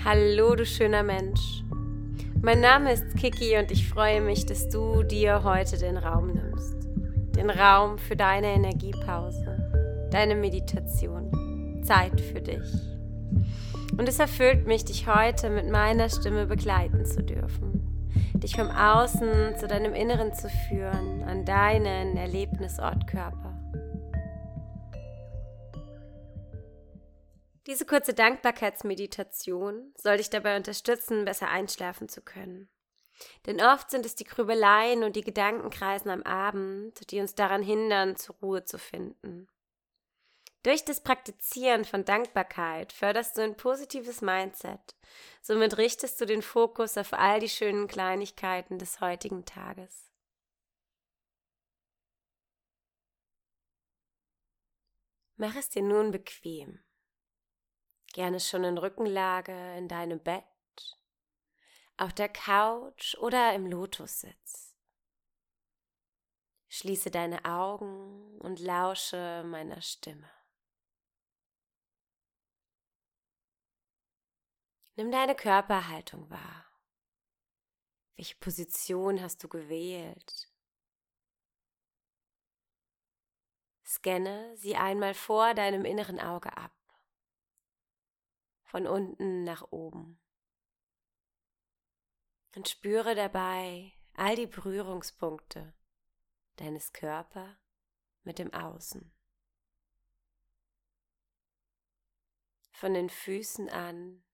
Hallo, du schöner Mensch. Mein Name ist Kiki und ich freue mich, dass du dir heute den Raum nimmst. Den Raum für deine Energiepause, deine Meditation, Zeit für dich. Und es erfüllt mich, dich heute mit meiner Stimme begleiten zu dürfen. Dich vom Außen zu deinem Inneren zu führen, an deinen Erlebnisort Diese kurze Dankbarkeitsmeditation soll dich dabei unterstützen, besser einschlafen zu können. Denn oft sind es die Grübeleien und die Gedankenkreisen am Abend, die uns daran hindern, zur Ruhe zu finden. Durch das Praktizieren von Dankbarkeit förderst du ein positives Mindset. Somit richtest du den Fokus auf all die schönen Kleinigkeiten des heutigen Tages. Mach es dir nun bequem. Gerne schon in Rückenlage in deinem Bett, auf der Couch oder im Lotussitz. Schließe deine Augen und lausche meiner Stimme. Nimm deine Körperhaltung wahr. Welche Position hast du gewählt? Scanne sie einmal vor deinem inneren Auge ab von unten nach oben. Und spüre dabei all die Berührungspunkte deines Körpers mit dem Außen. Von den Füßen an,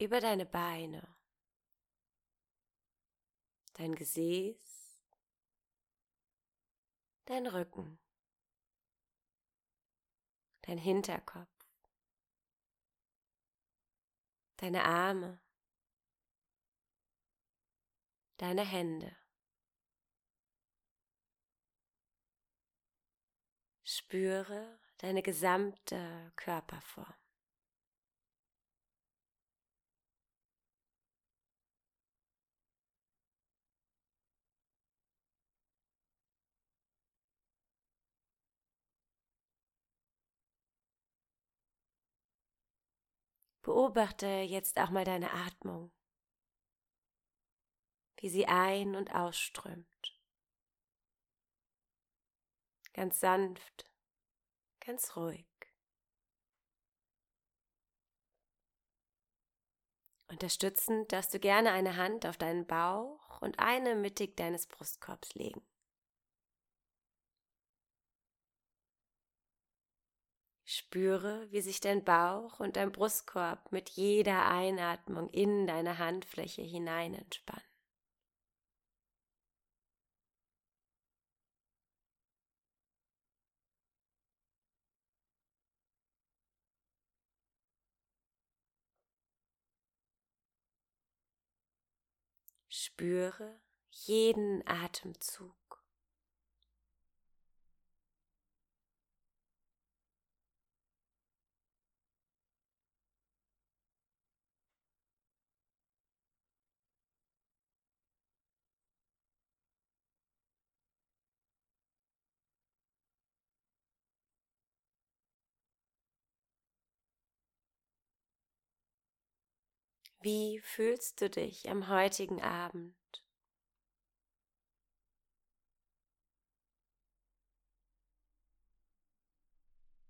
über deine Beine, dein Gesäß, dein Rücken, dein Hinterkopf deine Arme, deine Hände. Spüre deine gesamte Körperform. Beobachte jetzt auch mal deine Atmung, wie sie ein- und ausströmt. Ganz sanft, ganz ruhig. Unterstützend darfst du gerne eine Hand auf deinen Bauch und eine mittig deines Brustkorbs legen. Spüre, wie sich dein Bauch und dein Brustkorb mit jeder Einatmung in deine Handfläche hinein entspannen. Spüre jeden Atemzug. Wie fühlst du dich am heutigen Abend?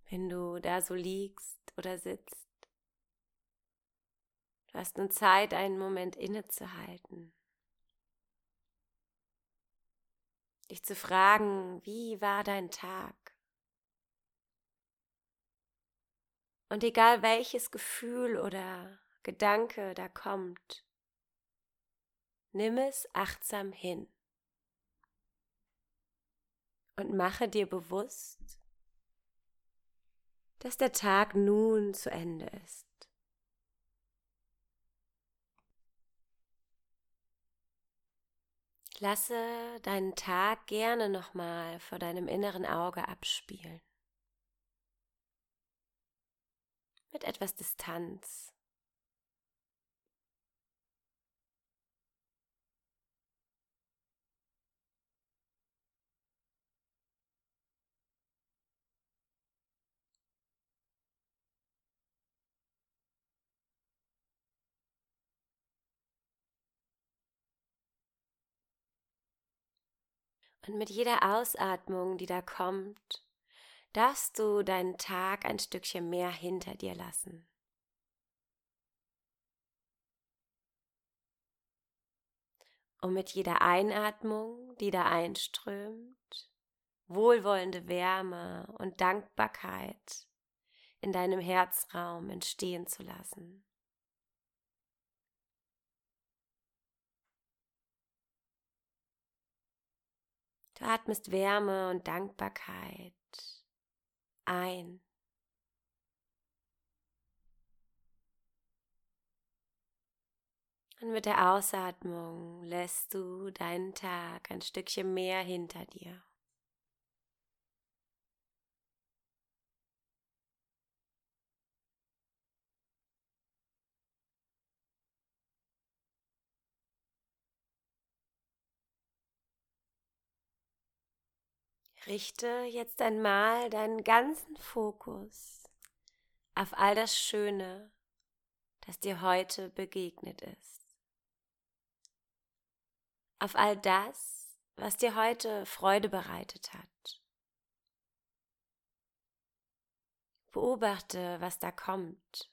Wenn du da so liegst oder sitzt, du hast nun Zeit, einen Moment innezuhalten, dich zu fragen, wie war dein Tag? Und egal welches Gefühl oder Gedanke da kommt, nimm es achtsam hin und mache dir bewusst, dass der Tag nun zu Ende ist. Lasse deinen Tag gerne nochmal vor deinem inneren Auge abspielen. Mit etwas Distanz. Und mit jeder Ausatmung, die da kommt, darfst du deinen Tag ein Stückchen mehr hinter dir lassen. Und mit jeder Einatmung, die da einströmt, wohlwollende Wärme und Dankbarkeit in deinem Herzraum entstehen zu lassen. Du atmest Wärme und Dankbarkeit ein. Und mit der Ausatmung lässt du deinen Tag ein Stückchen mehr hinter dir. Richte jetzt einmal deinen ganzen Fokus auf all das Schöne, das dir heute begegnet ist. Auf all das, was dir heute Freude bereitet hat. Beobachte, was da kommt.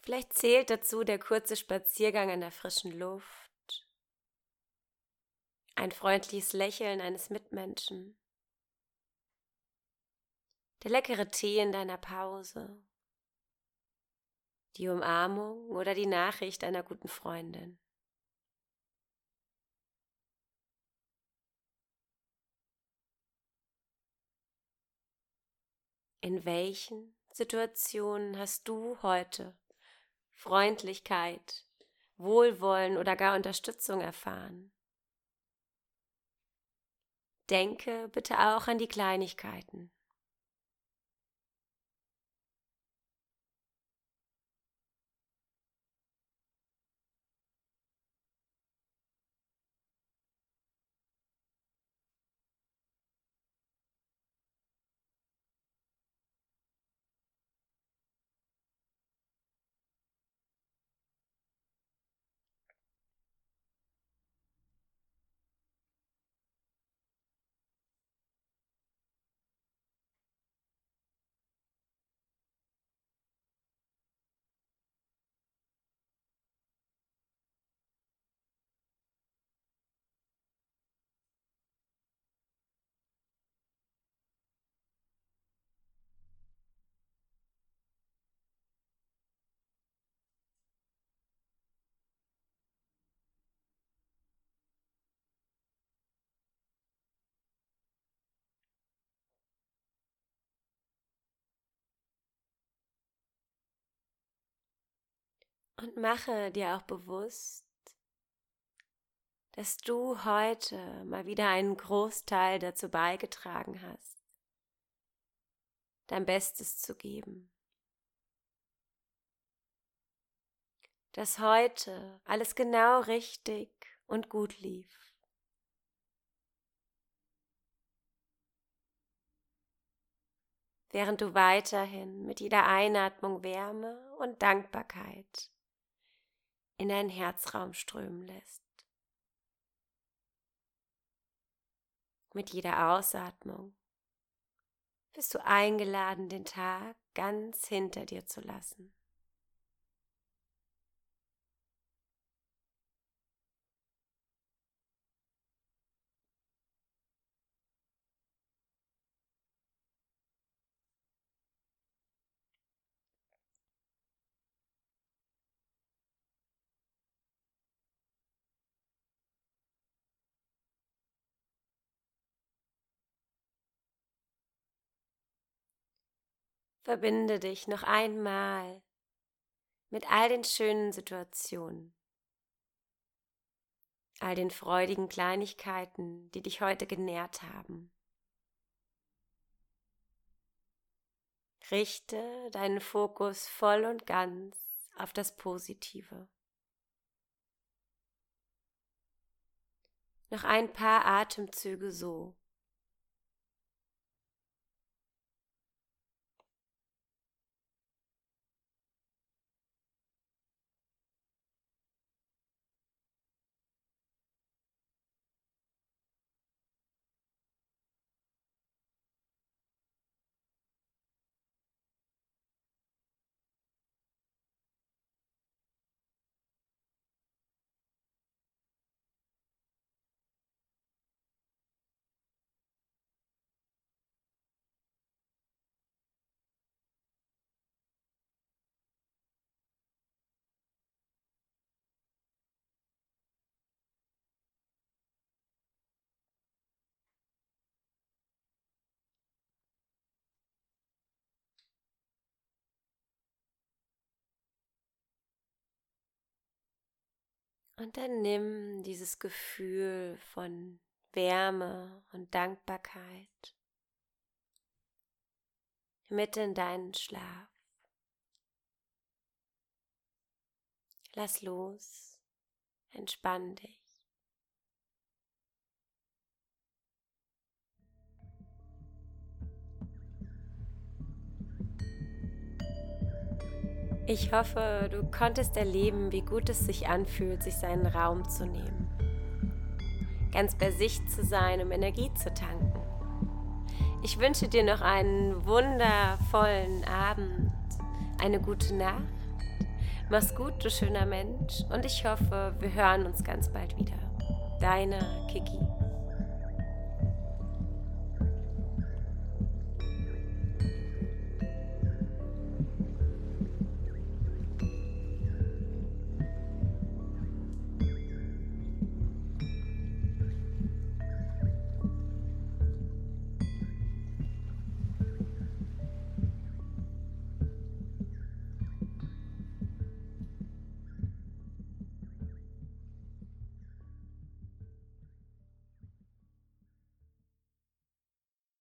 Vielleicht zählt dazu der kurze Spaziergang in der frischen Luft ein freundliches Lächeln eines Mitmenschen, der leckere Tee in deiner Pause, die Umarmung oder die Nachricht einer guten Freundin. In welchen Situationen hast du heute Freundlichkeit, Wohlwollen oder gar Unterstützung erfahren? Denke bitte auch an die Kleinigkeiten. Und mache dir auch bewusst, dass du heute mal wieder einen Großteil dazu beigetragen hast, dein Bestes zu geben. Dass heute alles genau richtig und gut lief. Während du weiterhin mit jeder Einatmung Wärme und Dankbarkeit in deinen Herzraum strömen lässt. Mit jeder Ausatmung bist du eingeladen, den Tag ganz hinter dir zu lassen. Verbinde dich noch einmal mit all den schönen Situationen, all den freudigen Kleinigkeiten, die dich heute genährt haben. Richte deinen Fokus voll und ganz auf das Positive. Noch ein paar Atemzüge so. Und dann nimm dieses Gefühl von Wärme und Dankbarkeit mit in deinen Schlaf. Lass los, entspann dich. Ich hoffe, du konntest erleben, wie gut es sich anfühlt, sich seinen Raum zu nehmen. Ganz bei sich zu sein, um Energie zu tanken. Ich wünsche dir noch einen wundervollen Abend, eine gute Nacht. Mach's gut, du schöner Mensch, und ich hoffe, wir hören uns ganz bald wieder. Deine Kiki.